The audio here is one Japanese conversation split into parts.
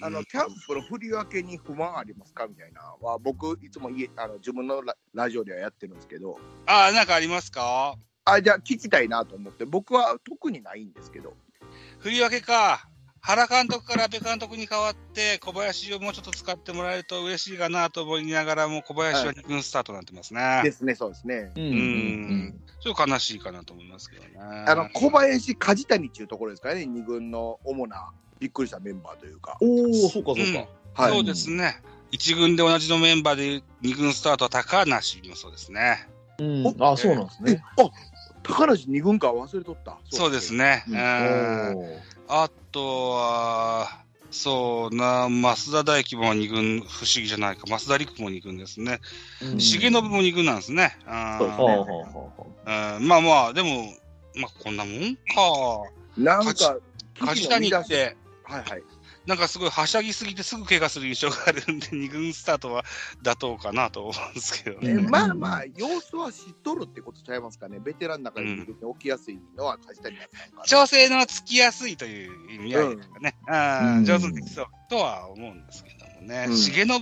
あの、キャンプの振り分けに不満ありますかみたいなのは、僕、いつも家、あの、自分のララジオではやってるんですけど、ああ、なんかありますか？あ、じゃあ聞きたいなと思って、僕は特にないんですけど。振り分けか。原監督から阿部監督に代わって、小林をもうちょっと使ってもらえると嬉しいかなと思いながらも、小林は2軍スタートになってますね。ですね、そうですね。うんうんちょっと悲しいかなと思いますけどね。あの、小林、梶谷っていうところですかね、二軍の主な、びっくりしたメンバーというか。おお、そうかそうか。はい。そうですね。一軍で同じのメンバーで二軍スタートは高梨もそうですね。うんあ、そうなんですえね。、あ、高梨二軍か忘れとった。そうです。ね。ううんあとは、そうな、増田大輝も二軍、不思議じゃないか。増田陸も二軍ですね。うん重信も二軍なんですね。うんそうですねほうほうほうほうんまあまあ、でも、まあこんなもんか。なんか、梶谷って、はいはい。なんかすごいはしゃぎすぎてすぐ怪我する印象があるんで、二軍スタートは妥当かなと思うんですけどね。まあまあ、様子は知っとるってことちゃいますかね。ベテランの中で二軍に起きやすいのは梶谷だったのかな。調整のつきやすいという意味合いですかね。あうんあ上手にできそうとは思うんですけどもね。うん重信が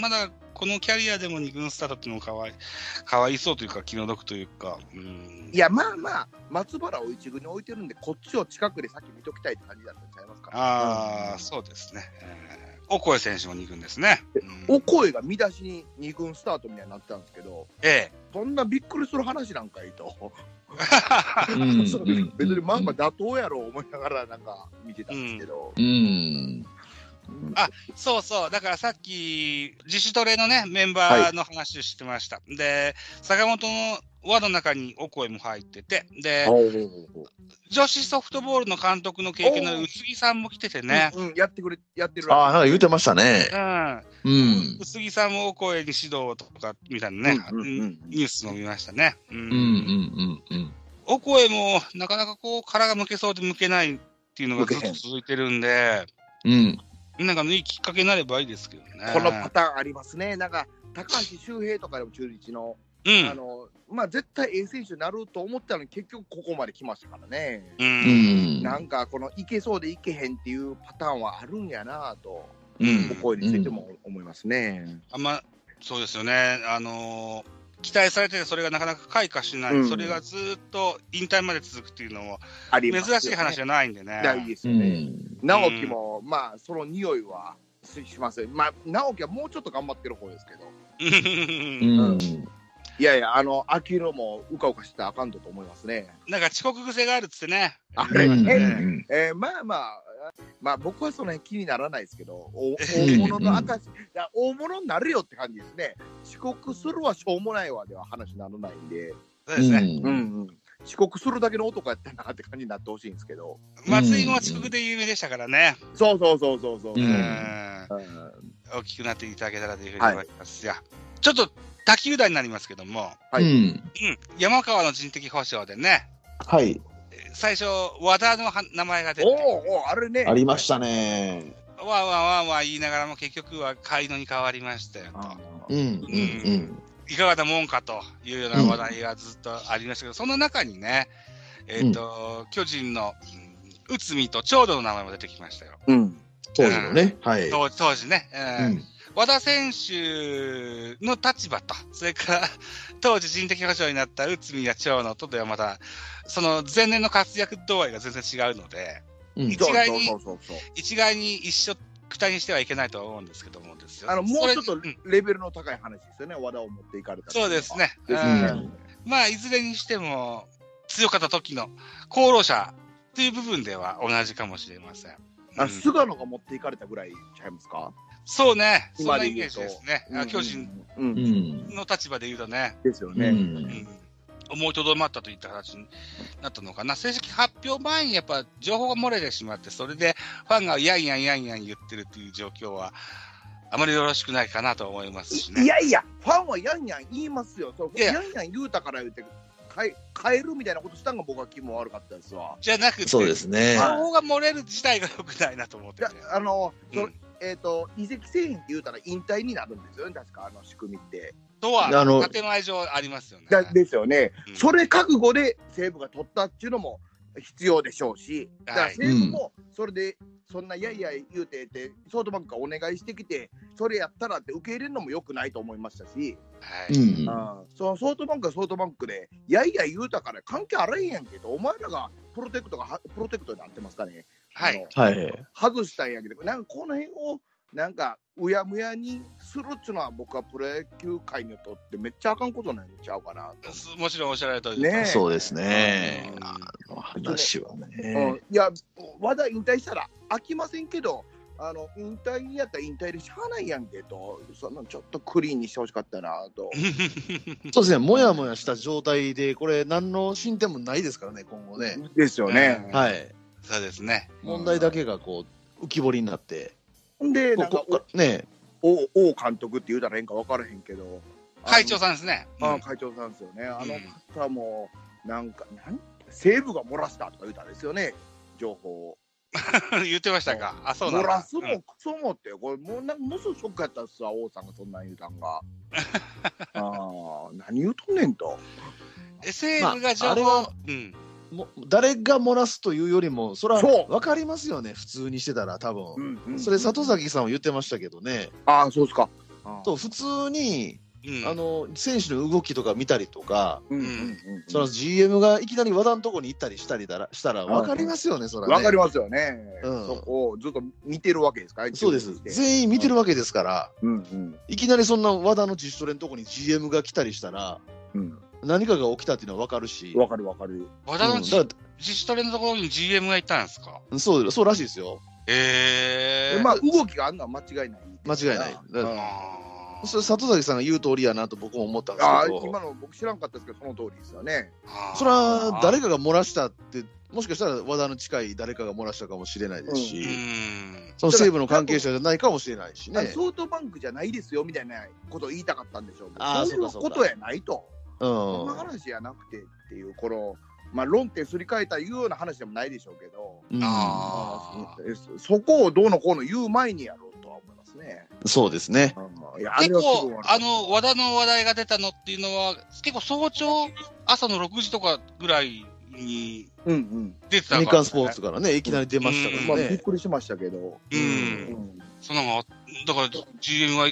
まだこのキャリアでも二軍スタートっていうのもかわいかわいそうというか気の毒というか。うんいや、まあまあ、松原を一軍に置いてるんで、こっちを近くで先見ときたいって感じだったんちゃいますか、ああ、そうですね。えーオコエ選手も二軍ですね。うんお声が見出しに二軍スタートみたいになってたんですけど、ええ。そんなびっくりする話なんかいいと。別にまあまあ妥当やろう思いながらなんか見てたんですけど。うん。あそうそう。だからさっき、自主トレのね、メンバーの話をしてました。で、坂本の輪の中にオコエも入ってて、で、女子ソフトボールの監督の経験のある宇津木さんも来ててね。うんうんやってくれ、やってるああ、なんか言うてましたね。うん。うん。宇津木さんもオコエに指導とか、みたいなね、うんうんうんニュースも見ましたね。うん。うんうんうんうん。オコエも、なかなかこう、殻が向けそうで向けないっていうのがずっと続いてるんで、うん。なんかいいきっかけになればいいですけどね。このパターンありますね。なんか、高橋周平とかでも中日の、うん。あの、まあ絶対 A 選手になると思ったのに結局ここまで来ましたからね。う。うんん。なんかこのいけそうでいけへんっていうパターンはあるんやなと、うんお声についても思いますね。あんま、そうですよね。あのー期待されてて、それがなかなか開花しない、うんそれがずっと引退まで続くっていうのも、珍しい話じゃないんでね。ないですうよね。ん。直樹も、まあ、その匂いはししますよ。まあ、直樹はもうちょっと頑張ってる方ですけど。ううんん。いやいや、あの、秋野もうかうかしてたらあかんとと思いますね。なんか遅刻癖があるっつってね。あれうんね、えーまあまあ、まあ僕はその辺気にならないですけど、お大物の証、いや大物になるよって感じですね。遅刻するはしょうもないわでは話にならないんで、そうですね。うんうん、遅刻するだけの男やったなって感じになってほしいんですけど。松井も遅刻で有名でしたからね。そうそうそうそうそう。ううんん。うん大きくなっていただけたらというふうに思いますが、ちょっと他球団になりますけども、はいうん。うん、山川の人的保障でね、はい。最初、和田のは名前が出おて、おおあれね。ありましたね。わーわーわーわー言いながらも結局は海野に変わりましたよと。あうんうんいかがなもんかというような話題がずっとありましたけど、その中にね、えっ、と、巨人の、うん、内海と長野の名前も出てきましたよ。うん。当時のね。はい。当当時ね、うんうん和田選手の立場と、それから 当時人的保障になった内海や長野とではまた、その前年の活躍度合いが全然違うので、うん一概にそうそうそうそう。一概に一緒くたにしてはいけないとは思うんですけどもですよ。あの、もうちょっとレベルの高い話ですよね、和田を持っていかれたそうです。ね。まあ、いずれにしても、強かった時の功労者という部分では同じかもしれません。あうん菅野が持っていかれたぐらいちゃいますか？そうね。そんなイメージ今で言うとですね。あ巨人。の立場で言うとね。ですよね。ん思いとどまったといった形になったのかな。正式発表前にやっぱ情報が漏れてしまって、それでファンがやんやんやんやん言ってるっていう状況は、あまりよろしくないかなと思いますしいね。やいや、ファンはやんやん言いますよ。そややんやん言うたから言うて、変え変えるみたいなことしたんが僕は気も悪かったですわ。じゃなくて、そうですね情。報が漏れる自体が良くないなと思ってじゃて。あのうんえっ、と、移籍製品って言うたら引退になるんですよね、確か、あの仕組みって。とは、あの建前上ありますよね。だですよね、うんそれ覚悟で西武が取ったっていうのも、必要でしょうし、だ西武もそれで、そんなやいやい言うてて、ソフトバンクがお願いしてきて、それやったらって受け入れるのもよくないと思いましたし、はい。うん。うんそのソフトバンクはソフトバンクで、やいや言うたから関係あらへんやんけど、お前らがプロテクトがはプロテクトになってますかね。はい。はい。外したんやけど、なんかこの辺をなんかうやむやにするっつうのは、僕はプロ野球界にとってめっちゃあかんことなんちゃうかなと。すもちろんおっしゃられたね。そうですねう。んあの話はうんね。いや、和田引退したら飽きませんけど、あの引退やったら引退でしゃあないやんけと、そのちょっとクリーンにしてほしかったなと。そうですね。もやもやした状態で、これ、何の進展もないですからね、今後ね。ですよね。はい。そうですね。問題だけがこう、浮き彫りになって。ほんで、なんかここね。お王監督って言うたらええんか分からへんけど、会長さんですね。あのうん会長さんですよね。あのうん方も、なんか、なん西武が漏らしたとか言うたんですよね、情報を。言ってましたか。あ、そうなんだ漏らすもうんクソもって、これもうなんかものすごいショックやったっすわ、王さんがそんなん言うたんが。ああ、何言うとんねんと。え西武が情まああれ報は、うん。も誰が漏らすというよりも、それは分かりますよね、普通にしてたら、多分。うんうんそれ、里崎さんも言ってましたけどね、ああ、そうですか。と普通にうん。あの選手の動きとか見たりとか、うんうんうんその GM がいきなり和田のとこに行ったりしたりだらしたら、分かりますよね、それは、ね。わかりますよね、うん。そこをずっと見てるわけですか？ら、そうです、全員見てるわけですから、うんうん。いきなりそんな和田の自主トレのとこに GM が来たりしたら、うん、何かが起きたっていうのは分かるし、わかるわかる。和田のじうん自主トレのところに GM が行ったんですか？らそうそうらしいですよ、ええ。まあ、動きがあんのは間違いない。間違いない。それ里崎さんが言う通りやなと僕も思ったんですああけど、今の僕知らんかったですけど、その通りですよね。それは誰かが漏らしたって、もしかしたら和田の近い誰かが漏らしたかもしれないですし、うん。その西武の関係者じゃないかもしれないしね。ソフトバンクじゃないですよみたいなことを言いたかったんでしょうけど、ああそういうことやないと。うんそんな話じゃなくてっていう、この、まあ、論点すり替えたいうような話でもないでしょうけど、うんあえそそこをどうのこうの言う前にやろうとは思いますね。そうですね。うんいや結構あの、和田の話題が出たのっていうのは、結構早朝、朝の6時とかぐらいにうんうん。出てたから、日刊スポーツからね、いきなり出ましたうんまあ、からね。びっくりしましたけど。う。うんんそのが、だから GM が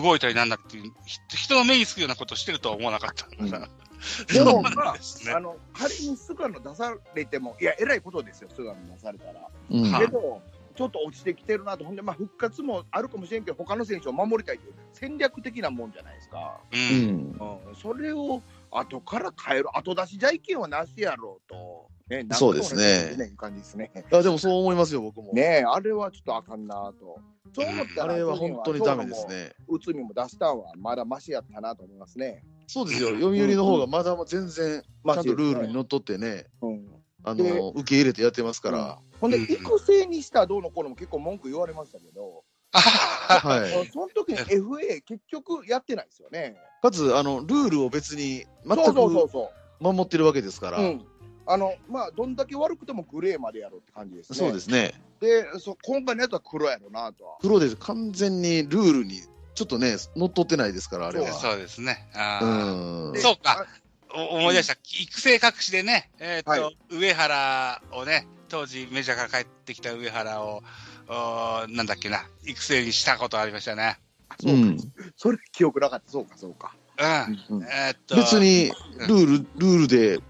動いたりなんだっていう、ひ人の目につくようなことをしてるとは思わなかったから。でも、まああの仮に菅野出されても、いや、えらいことですよ、菅野出されたら。うんはいけど、ちょっと落ちてきてるなと、ほんで、まあ、復活もあるかもしれんけど、他の選手を守りたいという戦略的なもんじゃないですか。う。うんんうん、それを後から変える、後出しじゃ意見はなしやろうと、ね、そうですねねいう感じですね。あでもそう思いますよ、僕も。ねあれはちょっとあかんなと。そう思ったら、あれは本当にダメですね。ね。内海も出したんはまだマシやったなと思いますね。そうですよ、読売の方がまだ全然、ちゃんとルールにのっとってね、うんあでの受け入れてやってますから。ほんで、うん育成にしたどうのこうのも結構文句言われましたけど、はい。その時に FA 結局やってないですよね。かつ、あの、ルールを別に全そうそうそうくそ守ってるわけですから。う。うん。あの、まあ、どんだけ悪くてもグレーまでやろうって感じですね。そうですね。で、そ今回のやつは黒やろなとは。プロで完全にルールにちょっとね、乗っ取ってないですから、あれは。そうですね。あうーんで。そうか。お思い出した、育成隠しでね、えーっと、はい上原をね、当時メジャーから帰ってきた上原を、おーなんだっけな、育成にしたことありましたね。そううか、ん。それ記憶なかった。そうか、そうか。うん。うんえーっと、別にルール、ルールで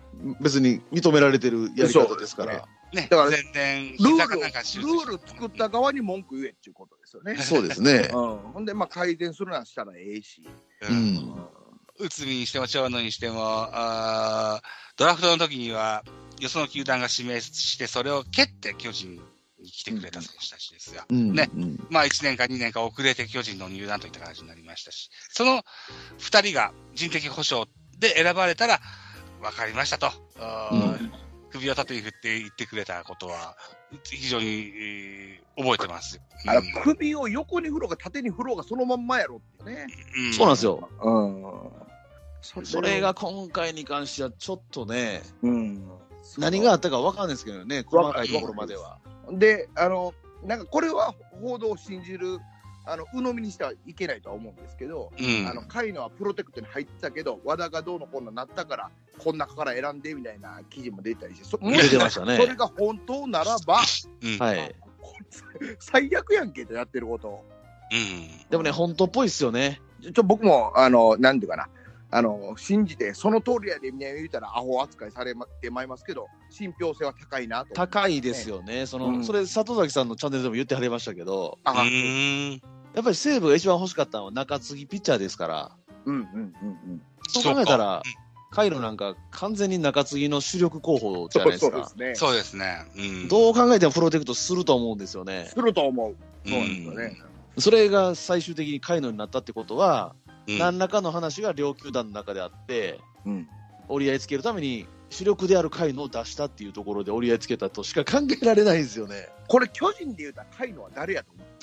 別に認められてるやり方ですから。ね、だから全然、ルールルなんか手術ール作った側に文句言えっていうことですよね。そうですね。うん。ほんで、まあ、改善するならしたらええし。う。うんん。内海にしても長野にしても、あードラフトの時には、よその球団が指名して、それを蹴って巨人に来てくれた選手たちですよ。うん。ねうんまあ1年か2年か遅れて巨人の入団といった形になりましたし、その2人が人的保障で選ばれたら、分かりましたと、うん首を縦に振って言ってくれたことは、非常に、えー覚えてます。あのうん首を横に振ろうが縦に振ろうがそのまんまやろってね。うんそうなんですよ。うん。それが、今回に関してはちょっとね、うん。何があったか分かんないですけどね、細かいところまでは。で、あの、なんかこれは報道を信じるあの、鵜呑みにしてはいけないとは思うんですけど、うん。あの、カイノはプロテクトに入ってたけど、和田がどうのこうのなったから、こん中から選んでみたいな記事も出たりして、そ出てましたねそれが本当ならば、うん。はい。最悪やんけとやってること。うん。でもね、本当っぽいっすよね。ちょ、ちょ僕も、あの、なんていうかな、あの、信じて、その通りやでみたいな言うたら、アホ扱いされてまいりますけど、信憑性は高いなと。高いですよね。その、うんそれ、里崎さんのチャンネルでも言ってはりましたけど。やっぱり西武が一番欲しかったのは中継ぎピッチャーですから、うんうんうんうん。そう考えたら、カイロなんか完全に中継ぎの主力候補じゃないですか。そうですね。そうですね。うん。どう考えてもプロテクトすると思うんですよね。すると思う。そうなんですよね。それが最終的にカイロになったってことは、うん何らかの話が両球団の中であって、うん。折り合いつけるために主力であるカイノを出したっていうところで折り合いつけたとしか考えられないんですよね。これ、巨人で言うたら、カイノは誰やと思う？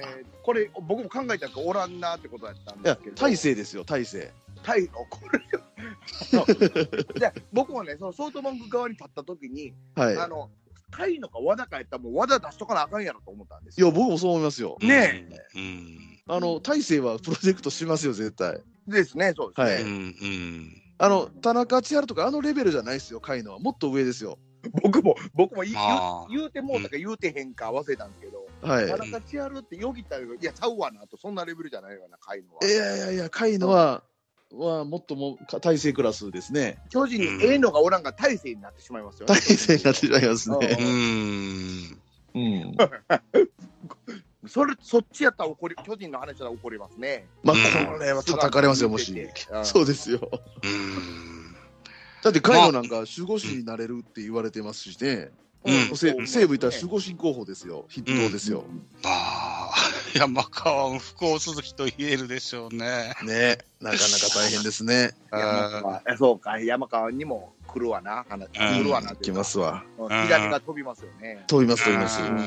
えーこれ、僕も考えたんですけど、おらんなってことだったんですけど。、大勢ですよ、大勢。タイの、これ、で僕もね、そのソフトバンク側に立った時に、はい。あの、タイのか和田かやったら、もう和田出しとかなあかんやろと思ったんですいや、よ。僕もそう思いますよ。ねえ。うん。あの、大勢はプロテクトしますよ、絶対。ですね、そうですね。はいうん。うん。あの、田中千春とかあのレベルじゃないですよ、カイノは。もっと上ですよ。僕も、僕も言うてもうたか言うてへんか忘れたんですけど、はい。田中千春ってよぎったら、いや、ちゃうわなと、そんなレベルじゃないわな、カイノは。いやいやいや、カイノは、はもっともか大勢クラスですね。巨人にええのがおらんが大勢になってしまいますよね。大勢になってしまいますうね。ん。うん。それ、そっちやったら怒り、巨人の話だったら怒りますね。まあ、うんこれは叩かれますよ、もし。うんそうですよ。うん。だって、カイノなんか守護神になれるって言われてますしね。うん西西武いったら守護神候補ですよ。筆頭ですよ。まあ、山川も不幸続きと言えるでしょうね。ねなかなか大変ですね。山川えそうか、山川にも来るわな、話うん来るわな来ますわ。うん左が飛びますよね。飛びます、飛びます。うんま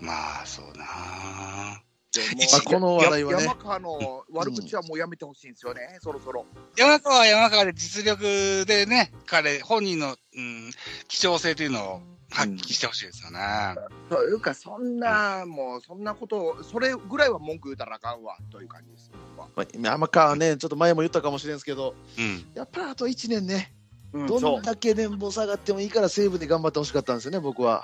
まあ、そうな。でも一あ、この話題はね山。川の悪口はもうやめてほしいんですよね、そろそろ。山川は山川で実力でね、彼、本人の、うん、希少性というのを発揮してほしいですよね。というか、そんな、もう、そんなことを、それぐらいは文句言うたらあかんわ、という感じです。まあ山川ね、ちょっと前も言ったかもしれんすけど、うん。やっぱあと1年ね、うんどんだけ年俸下がってもいいから西武で頑張ってほしかったんですよね、僕は。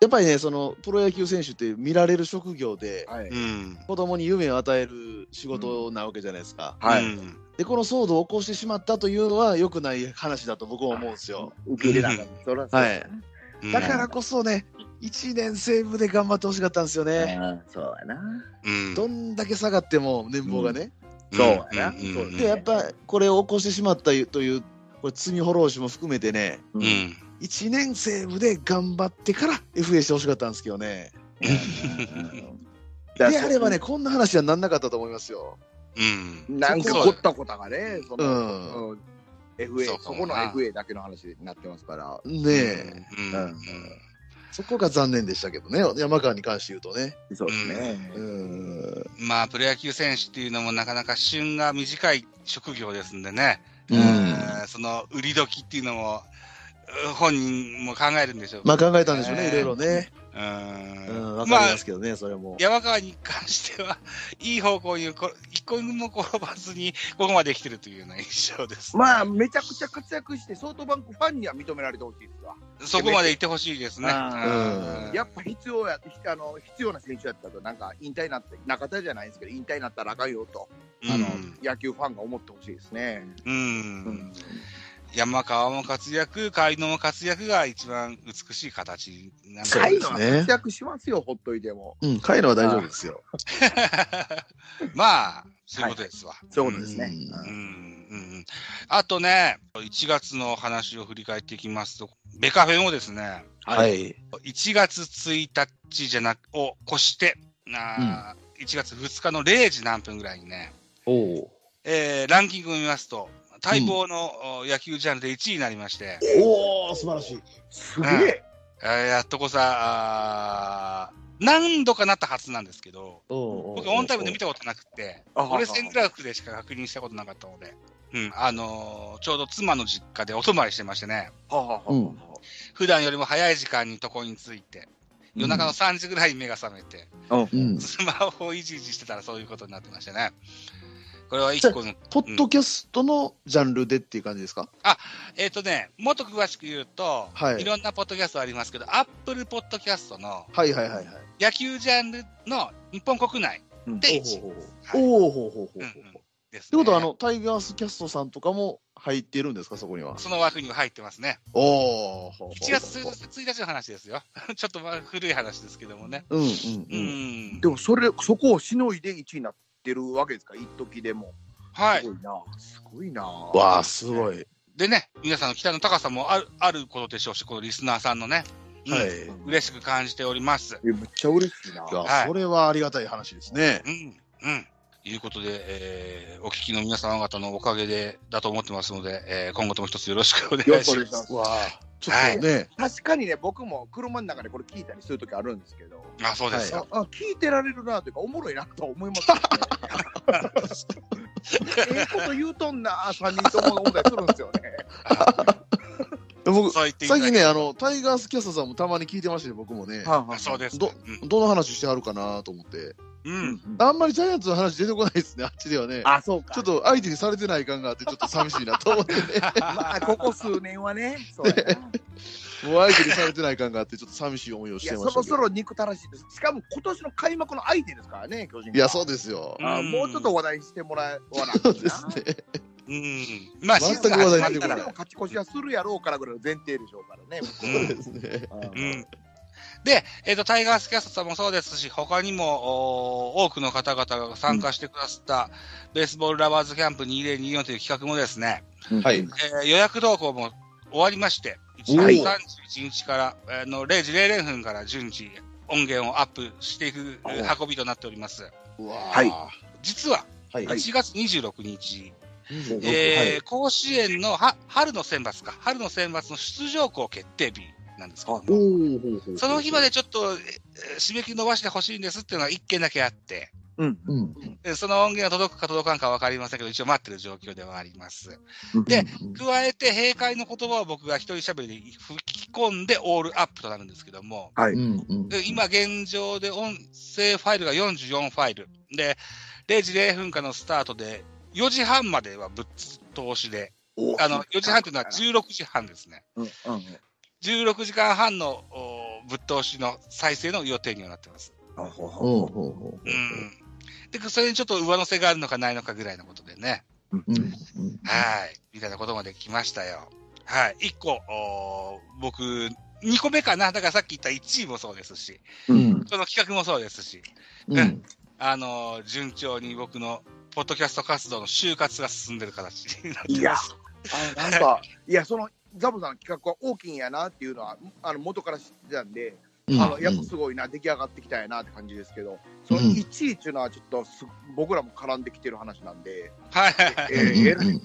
やっぱりね、そのプロ野球選手って見られる職業で、はい。うん。子供に夢を与える仕事なわけじゃないですか。はいうんで、この騒動を起こしてしまったというのは良くない話だと僕は思うんですよ。受け入れなかった。はいうんだからこそね、1年西武で頑張ってほしかったんですよね。うんそうやな。うん。どんだけ下がっても年俸がね。そうやなで、やっぱこれを起こしてしまったという、これ罪滅ぼしも含めてね、ううん。うん。1年西武で頑張ってから FA してほしかったんですけどね。であればね、こんな話はなんなかったと思いますよ。うん。なんか凝ったことがね、その、FA、そこの FA だけの話になってますから。ねえ、うん。うんそこが残念でしたけどね、山川に関して言うとね。そうですね。うん。まあ、プロ野球選手っていうのもなかなか旬が短い職業ですんでね。うんえーその売り時っていうのも、う本人も考えるんでしょうけまどあ考えたんでしょうね、いろいろね。ううん、ん。わかりまあま、すけどね、それも。山川に関しては、いい方向にこ一個も転ばずに、ここまで来てるというような印象です。まあ、めちゃくちゃ活躍して、ソフトバンクファンには認められてほしいですわ。そこまで行ってほしいですね。あうんやっぱ必要や、あの、必要な選手やったと、なんか引退になって、中田じゃないですけど、引退になったらあかんよと、あの、野球ファンが思ってほしいですね。うん。う。うん山川も活躍、海野も活躍が一番美しい形なんですねは活躍しますよ、ほっといても。うん、帰るのは大丈夫ですよ。まあ、そういうことですわ。そういうことですね。うんうんうんうんあとね、1月の話を振り返っていきますと、ベカフェもですね、はい。1月1日じゃなく、を越して、あー1月2日の0時何分ぐらいにね、おお。えーランキングを見ますと、待望の、お野球ジャンルで1位になりまして、おお、素晴らしい。すげえ。えーやっとこさ、何度かなったはずなんですけど、僕オンタイムで見たことなくて、あ俺セングラフでしか確認したことなかったので、うん、あのーちょうど妻の実家でお泊まりしてましてね、うん普段よりも早い時間に床に着いて、夜中の3時ぐらいに目が覚めて、うん。スマホをいじいじしてたらそういうことになってましたね。これは一個の、ポッドキャストのジャンルでっていう感じですか？えっ、とね、もっと詳しく言うと、はいいろんなポッドキャストありますけど、アップルポッドキャストのはいはいはいはい。野球ジャンルの日本国内で1位おおほうほうほうほうほう。うんうんってことは、あの、タイガースキャストさんとかも入っているんですか、そこには？その枠には入ってますね。おお。1月1日の話ですよ。ちょっとまあ古い話ですけどもね。うんうんううん。ん。でもそれ、そこをしのいで1位になってるわけですか、一時でも。はい。すごいな。すごいな。わあ、すごい。でね、皆さんの期待の高さもあるあることでしょうし、このリスナーさんのね、うんはい。い嬉しく感じております。えめっちゃ嬉しいな。や、はいそれはありがたい話ですね。うん、うん。いうことで、えー、お聞きの皆様方のおかげで、だと思ってますので、えー、今後とも一つよろしくお願よろいします。しくお願いします。わあ、ちょっとね、確かにね、僕も車の中でこれ聞いたりするときあるんですけど、あ、そうですよ。ああ聞いてられるなというか、おもろいなと思いますよね。ええこと言うとんな、3人とも思ったりするんですよね。僕、最近ね、あの、タイガースキャストさんもたまに聞いてましたね、僕もね。あそうです。どどの話してはるかなと思って。うん。うん。あんまりジャイアンツの話出てこないですね、あっちではね。あ、そうか。ちょっと相手にされてない感があって、ちょっと寂しいなと思ってね。まあ、ここ数年はね、そうやな。もう相手にされてない感があって、ちょっと寂しい思いをしてまし。そろそろ憎たらしいです。しかも今年の開幕の相手ですからね、巨人が。いや、そうですよ。あもうちょっと話題してもらわなそうですね。うん。まあ、全く話題出てこない勝ち越しはするやろうからぐらいの前提でしょうからね。うんそうですね。うん。で、えっ、と、タイガースキャストさんもそうですし、他にも、お多くの方々が参加してくださった、ベースボールラバーズキャンプ2024という企画もですね、はい。えー予約動向も終わりまして、1お月31日から、あの0時00分から順次音源をアップしていくえー運びとなっております。はい。実は、はい。1月26日、うんえー甲子園のは春の選抜か、春の選抜の出場校決定日なんですけどおも、ーその日までちょっと、えー締め切り伸ばしてほしいんですっていうのが一件だけあって、うん。うん。でその音源が届くか届かんかわかりませんけど、一応待ってる状況ではあります。でうん加えて、閉会の言葉を僕が一人喋りで吹き込んでオールアップとなるんですけども、はい。で今現状で音声ファイルが44ファイル。で、0時0分からのスタートで、4時半まではぶっ通しで、あの、4時半というのは16時半ですね。うんうん16時間半のおぶっ通しの再生の予定にはなってます。うん。ほうほうほほうほうほううん。で、それにちょっと上乗せがあるのかないのかぐらいのことでね。ううんうんはい。みたいなことまで来ましたよ。はい。1個、お僕、2個目かな。だからさっき言った1位もそうですし、うんその企画もそうですし、うんあのー順調に僕のポッドキャスト活動の就活が進んでる形になってます。いや、あなんか、いや、その、ザボさんの企画は大きいんやなっていうのは、あの、元から知ってたんで、うんあの、やっぱすごいな、出来上がってきたんやなって感じですけど、そのうん1位っていうのはちょっとす、僕らも絡んできてる話なんで、はいはいはい。えらい、えらい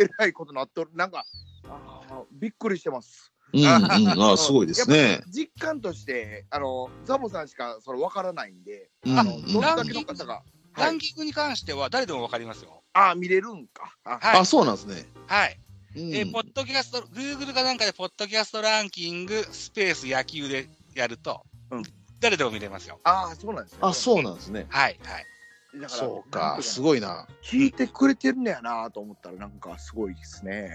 えらいことなっとる。なんか、あーびっくりしてます。うんうんあすごいですね。実感として、あの、ザボさんしかそれ分からないんで、うんあの、うんどれだけの方が、はい。ランキングに関しては誰でもわかりますよ。あー見れるんか。あはいあ、。そうなんですね。はい。うんえーポッドキャスト、Google かなんかで、ポッドキャストランキング、スペース野球でやると、うん誰でも見れますよ。あー、そうなんですね。あ、そうなんですね。はい、はい。だからそうか、すい。ごいな。聞いてくれてるんやなと思ったら、なんかすごいですね。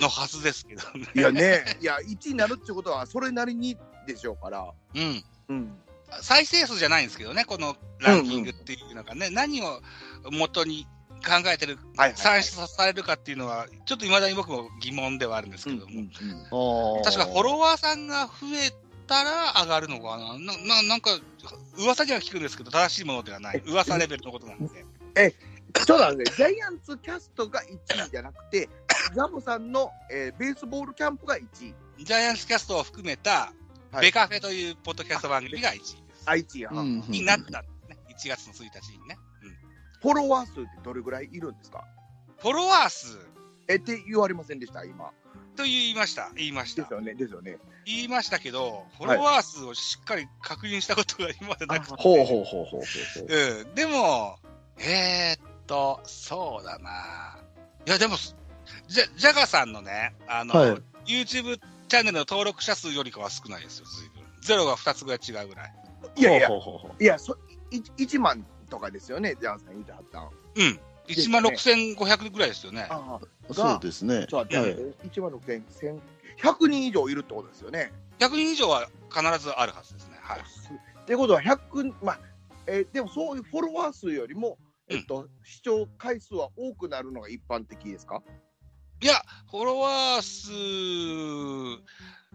のはずですけどね。いやね、いや、1位になるってことは、それなりにでしょうから。うん。うん。再生数じゃないんですけどね、このランキングっていうのがね、何を元に考えてる、はいはい、算出されるかっていうのは、ちょっと未だに僕も疑問ではあるんですけども、確かフォロワーさんが増えたら上がるのかな？なななんか、噂には聞くんですけど、正しいものではない。噂レベルのことなんで。ちょっと待って、ジャイアンツキャストが1位じゃなくて、ザボさんの、えーベースボールキャンプが1位。ジャイアンツキャストを含めた、はいベカフェというポッドキャスト番組が1位です。あ、1位や、うんになったんですね。1月の1日にね。うんフォロワー数ってどれぐらいいるんですか？フォロワー数？えって言われませんでした、今。と言いました。言いましたです。よね、ですよね。言いましたけど、フォロワー数をしっかり確認したことが今までなくて。ほうほうほうほうほう。うん。でも、えー、っと、そうだな。いや、でも、ジャジャガさんのね、あの、はい YouTube チャンネルの登録者数よりかは少ないですよ、随分。ゼロが2つぐらい違うぐらい。いやいやほうほうほうほいや、そ、い1万とかですよね、ジャンさん言うてはったん。うん。1万6500ぐらいですよね。あうそうですね。ちょっと待って、1万6000、1000、100人以上いるってことですよね。100人以上は必ずあるはずですね。はい。ってことは100、まあ、えーでもそういうフォロワー数よりも、えっと、視聴回数は多くなるのが一般的ですか？いや、フォロワー数、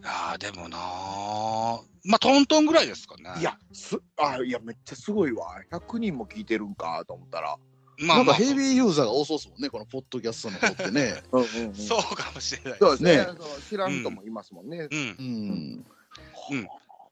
ああ、でもなーまあ、トントンぐらいですかね。いや、す、あ、いや、めっちゃすごいわ。100人も聞いてるんかと思ったら。まあ、まあ、なんかヘビーユーザーが多そうですもんね、このポッドキャストの方ってね。うんうん、うん。そうかもしれない。そうですね。ねその知らん人もいますもんね。うんう。ん。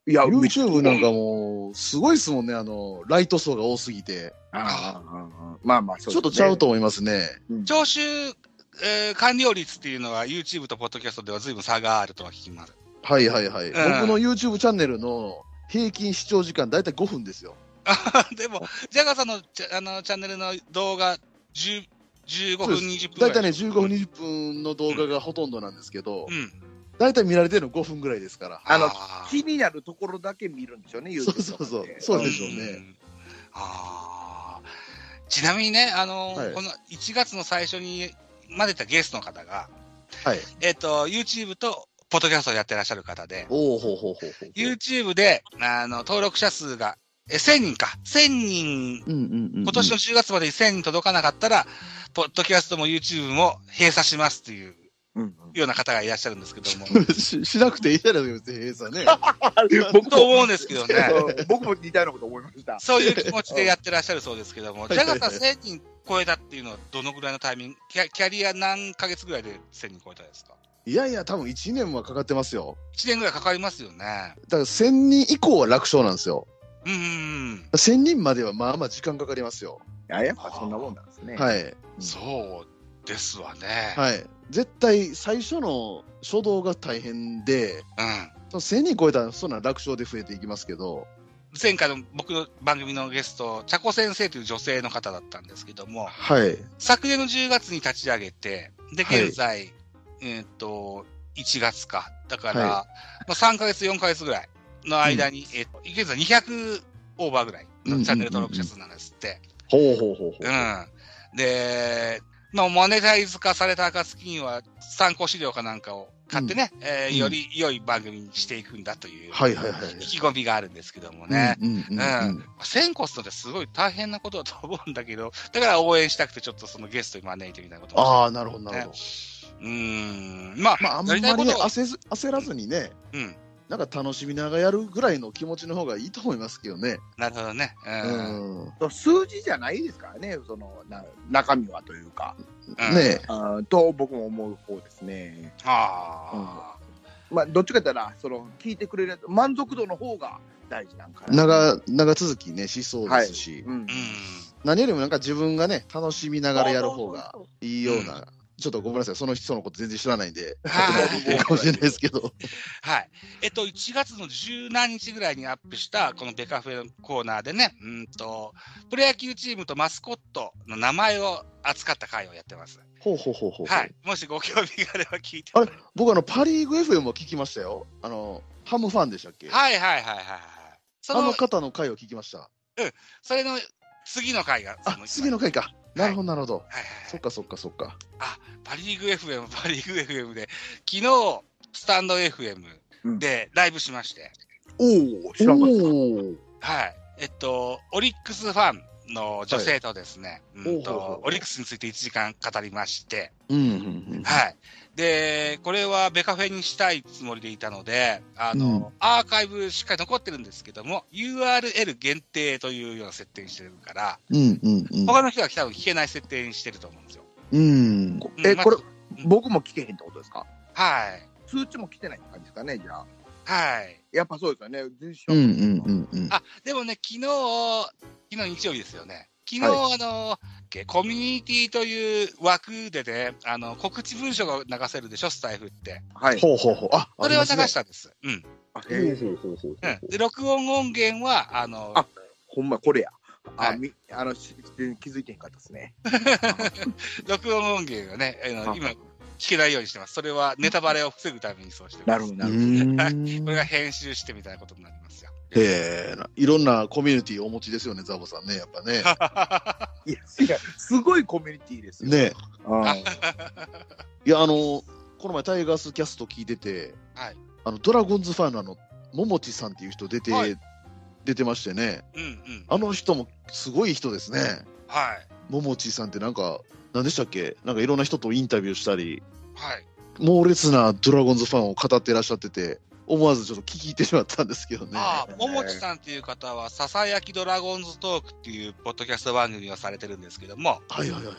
いや、YouTube なんかもう、すごいですもんね、あの、ライト層が多すぎて。ああまあまあ、ちょっとちゃうと思いますね。聴取、えー完了率っていうのは YouTube とポッドキャストでは随分差があるとは聞きます。はいはいはい。ん僕の YouTube チャンネルの平均視聴時間だいたい5分ですよ。でも、ジャガーさんのチャあのチャンネルの動画10 15分、20分ぐらい。だいたいね、15分、20分の動画がほとんどなんですけどう、ん。だいたい見られてるの5分ぐらいですから。あのー気になるところだけ見るんでしょうね、そうそうそうそうでしょうねんあーちなみにね、あのはいこの1月の最初にまでたゲストの方が、はい。えっ、と、YouTube とポッドキャストをやってらっしゃる方で、おおほうほうほうほう。YouTube で、あの、登録者数が、え、1000人か。1000人、うんうんうんうん。今年の10月までに1000人届かなかったら、ポッドキャストも YouTube も閉鎖しますっていううんうんような方がいらっしゃるんですけども。ししなくていいじゃないですか、閉鎖ね。僕と思うんですけどね。うん僕も似たようなこと思いました。そういう気持ちでやってらっしゃるそうですけども、はいジャガーさん1000人超えたっていうのはどのぐらいのタイミング、キャキャリア何ヶ月ぐらいで1000人超えたんですか？いやいや、多分1年はかかってますよ。?1 年ぐらいかかりますよね。だから1000人以降は楽勝なんですよ。うんうんうん。1000人まではまあまあ時間かかりますよ。いや、やっぱそんなもんなんですね。はい。そうですわね。はい。絶対最初の初動が大変で、うん。その1000人超えたらそんな楽勝で増えていきますけど、前回の僕の番組のゲスト、茶子先生という女性の方だったんですけども、はい。昨年の10月に立ち上げて、で、はい現在、えーっと、1月か。だから、はまあ、3ヶ月、4ヶ月ぐらいの間に、えーっと現在200オーバーぐらいのチャンネル登録者数なんですって。ほうほうほうほう。うん。で、まあ、マネタイズ化された暁には参考資料かなんかを買ってね、えーうんより良い番組にしていくんだという、はいはいはい。意気込みがあるんですけどもね。うんうんうんうん。1000個すのってすごい大変なことだと思うんだけど、だから応援したくてちょっとそのゲストに招いてみたいなこともああ、なるほどなるほど。うーん。まあ、まあ、あんまり焦ず焦らずにね、うん。なんか楽しみながらやるぐらいの気持ちの方がいいと思いますけどね。なるほどね。うん。うん。数字じゃないですからね、そのな中身はというか、うんねあーと僕も思う方ですね。あまあ、どっちかって言ったら、その聞いてくれる満足度の方が大事なんかな。長、長続きね、しそうですし、うんあ。うん。何よりもなんか自分がね、楽しみながらやる方がいいような、ちょっとごめんなさい、その人のこと全然知らないんで、かもしれないですけど。はい。えっと、1月の十何日ぐらいにアップした、このベカフェのコーナーでね、うんと、プロ野球チームとマスコットの名前を扱った回をやってます。ほうほうほうほう。はい。もしご興味があれば聞いてあれ？僕あの、パリーグ FM も聞きましたよ。あの、ハムファンでしたっけ？はいはいはいはいはい。そのあの、方の回を聞きました。それの次の回が、次の回か。なるほど、なるほど。はいはいはい。そっかそっかそっか。パリーグ FM、パリーグ FM で、昨日、スタンド FM でライブしまして、おお、知らんかった。はい。えっと、オリックスファンの女性とですね、うんほうほうほとう、オリックスについて1時間語りまして、うん、うん、うん。はい。で、これはベカフェにしたいつもりでいたので、あの、うんアーカイブしっかり残ってるんですけども、URL 限定というような設定にしてるから、うん、うん、うん。他の人が多分聞けない設定にしてると思うんですよ。うん。え、これまず、僕も聞けへんってことですか？はい。通知も来てないって感じですかね、じゃあ。はい。やっぱそうですよね。うん、うらんん、うん、うん。あ、でもね、昨日、昨日日曜日ですよね。昨日、はあの、け？コミュニティという枠でね、あの、告知文書が流せるでしょ、スタイフって。はい。ほうほうほう。あ、それを流ししたんです。うん。あへえほうほうほう。で、録音音源は、あの、あほんま、これや。あ、はいみ、あの、し全然気づいてへんかったですね。録音音源がね、あのは今、聞けないようにしてます。それはネタバレを防ぐためにそうしてます。なるほど、うなるほど。これが編集してみたいなことになりますよ。へえ、いろんなコミュニティをお持ちですよね、ザボさんね、やっぱね。いや。すごいコミュニティですよ。ねうん。いや、あの、この前タイガースキャスト聞いてて、はいあの、ドラゴンズファンのあの、ももちさんっていう人出て、はい出てましてね、うんうん。あの人もすごい人ですね。はい。ももちさんってなんか、何でしたっけ？なんかいろんな人とインタビューしたり、はい。猛烈なドラゴンズファンを語ってらっしゃってて、思わずちょっと聞き入ってしまったんですけどね。ああ、ももちさんっていう方は、ささやきドラゴンズトークっていうポッドキャスト番組をされてるんですけども、はいはいはいはい。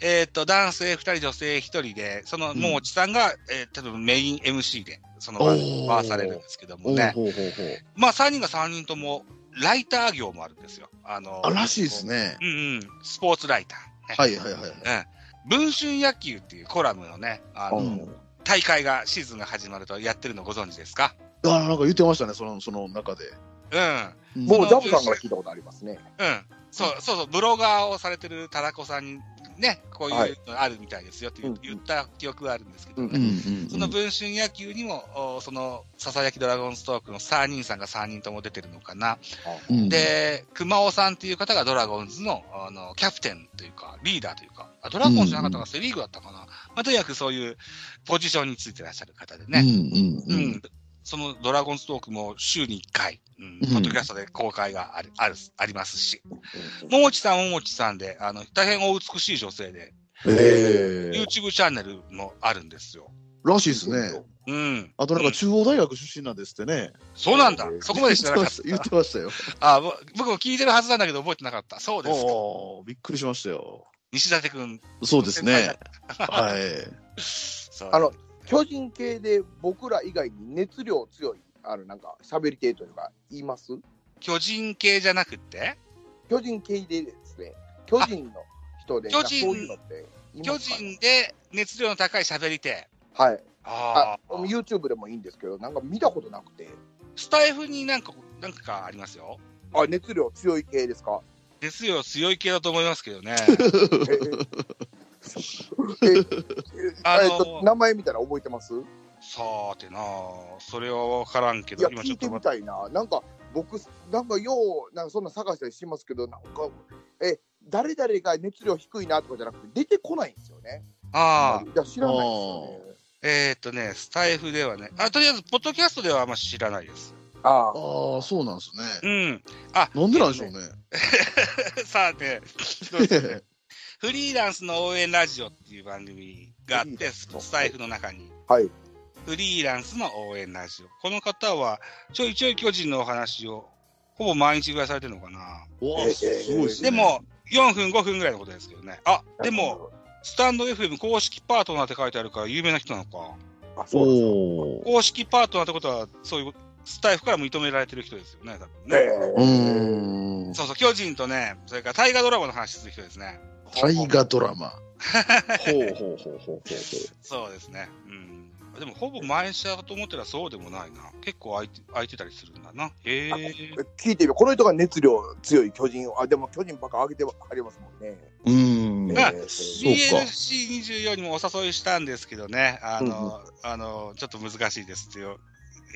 えっ、と、男性2人、女性1人で、そのうんももちさんが、えー多分メイン MC で、その番組回されるんですけどもね。ほうほうほうほう。まあ、3人が3人とも、ライター業もあるんですよ。あのあ、らしいです。ね。うんうん。スポーツライター、ね。はいはいはいはい。うん。文春野球っていうコラムのね、あの、うん大会が、シーズンが始まるとやってるのご存知ですか？あなんか言ってましたね、そのその中で。うん。うんもうジャブさんから聞いたことありますね。うん。そう、そうそう、ブロガーをされてるタラコさんにね、こういうはいのあるみたいですよって言った記憶があるんですけどね。その文春野球にも、おその、ささやきドラゴンストークの3人さんが3人とも出てるのかな。うん、で、熊尾さんっていう方がドラゴンズの、あの、キャプテンというか、リーダーというか、あドラゴンズじゃなかったか、セリーグだったかな。まあ、とにかくそういうポジションについてらっしゃる方でね。うん。そのドラゴンズトークも週に1回、うんうん、ポッドキャストで公開がある、ある、ありますし。ももちさんももちさんで、あの、大変お美しい女性で、ええ YouTube チャンネルもあるんですよ。らしいですね。うん。あとなんか中央大学出身なんですってね。そうなんだえ。ーそこまで知らなかった。言ってましたよ。あ、ぼ僕も聞いてるはずなんだけど覚えてなかった。そうですか。びっくりしましたよ。西舘くん。そうですね。はい。そうあの、巨人系で僕ら以外に熱量強い、あの、なんか、喋り手というか、言います？巨人系じゃなくって？巨人系でですね、巨人の人で、巨人そういうのっていま巨すかね人で熱量の高い喋り手。はい。ああ、YouTube でもいいんですけど、なんか見たことなくて、スタイフになんか、なんかありますよ。あ、熱量強い系ですか？熱量強い系だと思いますけどね。えーええ あのえっと、名前見たら覚えてますさーてなそれはわからんけど、いや、聞い今ちょってと待って。みたいな。なんか、僕、なんかよう、なんかそんな探したりしますけど、なんか、え、誰々が熱量低いなとかじゃなくて、出てこないんですよね。ああ、いや、知らないですよね。えーっとね、スタイフではね、あ、とりあえず、ポッドキャストではあんま知らないです。ああ、ああ、そうなんですうね。ん。あ、なんでなんでしょうね。さあね、一つねフリーランスの応援ラジオっていう番組があって、スタイフの中に。はい。フリーランスの応援ラジオ。この方は、ちょいちょい巨人のお話を、ほぼ毎日ぐらいされてるのかな。わあ、えすごいですね。で、も、4分、5分ぐらいのことですけどね。あ、でも、、スタンド FM 公式パートナーって書いてあるから有名な人なのか。あ、そう公式パートナーってことは、そういう、スタイフから認められてる人ですよね、多分ね。うーん。そうそう、巨人とね、それから大河ドラゴンの話する人ですね。大河ドラマ。ほうほうほうほうほうほう。そうですね。うん。でも、ほぼ毎週だと思ってたらそうでもないな。結構空いて空いてたりするんだな。へえ。聞いてみこの人が熱量強い巨人を、あ、でも巨人ばっか上げてありますもんね。うーん。あえーそうか BLC24 にもお誘いしたんですけどね、あの、あの、ちょっと難しいですっていう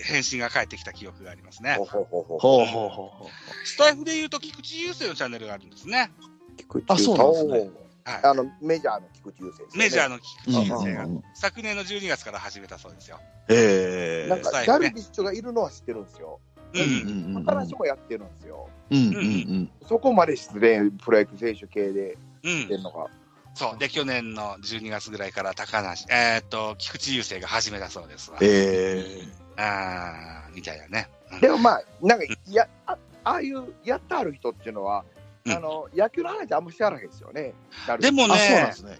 返信が返ってきた記憶がありますねほ。うほうほうほうほうほうほうほスタイフで言うと菊池雄星のチャンネルがあるんですね。菊池あそうなんですねはい。あの、メジャーの菊池雄星ねメジャーの菊池雄星が昨年の12月から始めたそうですよ。う。へえ。なんか、ダルビッシュがいるのは知ってるんですよ。う。うんんうん話もやってるんですよ。うんうんうんそこまで失礼、プロ野球選手系でうん。してるのが。そう。で、去年の12月ぐらいから高梨、えーっと、菊池雄星が始めたそうですわ。えあー、みたいなね。うんでもまあ、なんか、や、あああいう、やってある人っていうのは、うんあの、野球の話あんましやらへんですよね。でもあ、そうなんねで、すね。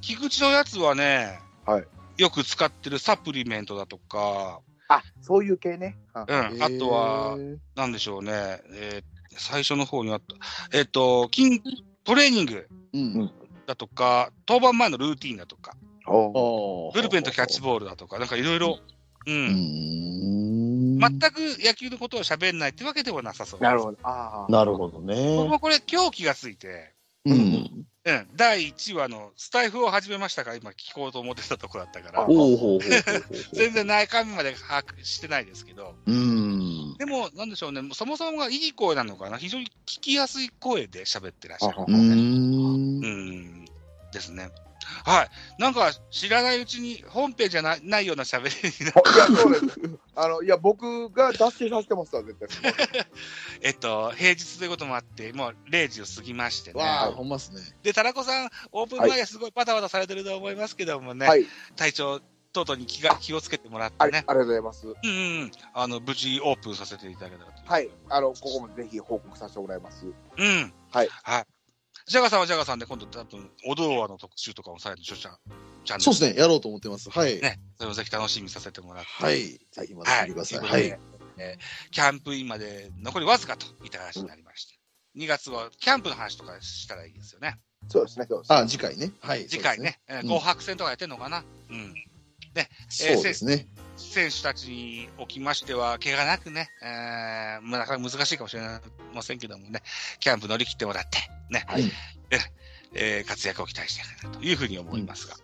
菊池のやつはね、はいよく使ってるサプリメントだとか、あ、そういう系ね。あうん、あとは、なんでしょうね、えー最初の方にあった、えっ、と、筋、トレーニングうん。だとか、登板前のルーティンだとか、おあブルペンとキャッチボールだとか、なんかいろいろ、う、うんん。全く野球のことを喋んないってわけではなさそうです。なるほど。ああ。なるほど僕ね。もこれ、狂気がついて、うん。ううん、第1話のスタイフを始めましたから、今聞こうと思ってたところだったから。全然中身まで把握してないですけど、うーん。でも、なんでしょうね、そもそもがいい声なのかな、非常に聞きやすい声で喋ってらっしゃる。うーんう。ん、ですね。はい。なんか、知らないうちに本編じゃないないような喋りにな いや、そうです。あの、いや、僕が脱線させてますわ、絶対。えっと、平日ということもあって、もう0時を過ぎましてね。わあ、ほんまっすね。で、タラコさん、オープン前すごいバタバタされてると思いますけどもね、はい。体調等々に気が気をつけてもらってはい、ありね、がとうございます。うんうん、あの、無事オープンさせていただけたら。はい。あの、ここもぜひ報告させてもらいます。うん。はい。はい。ジャガさんはジャガさんで、今度多分、お堂話の特集とかもされるでしょ、チャンチャンネルそうですね。やろうと思ってます。はい。ね、それをぜひ楽しみにさせてもらって。はい。ぜひまた見てください。ははいい。キャンプインまで残りわずかといった話になりまして。2月はキャンプの話とかしたらいいですよね。そうですね、そうですね。あ、次回ね。はい。次回ね、えーうん紅白戦とかやってんのかな。うん。そうですね。選手たちにおきましては、怪我なくね、えー、まあなかなか難しいかもしれませんけどもね、キャンプ乗り切ってもらって、ね、はいでえー活躍を期待したいなというふうに思いますが。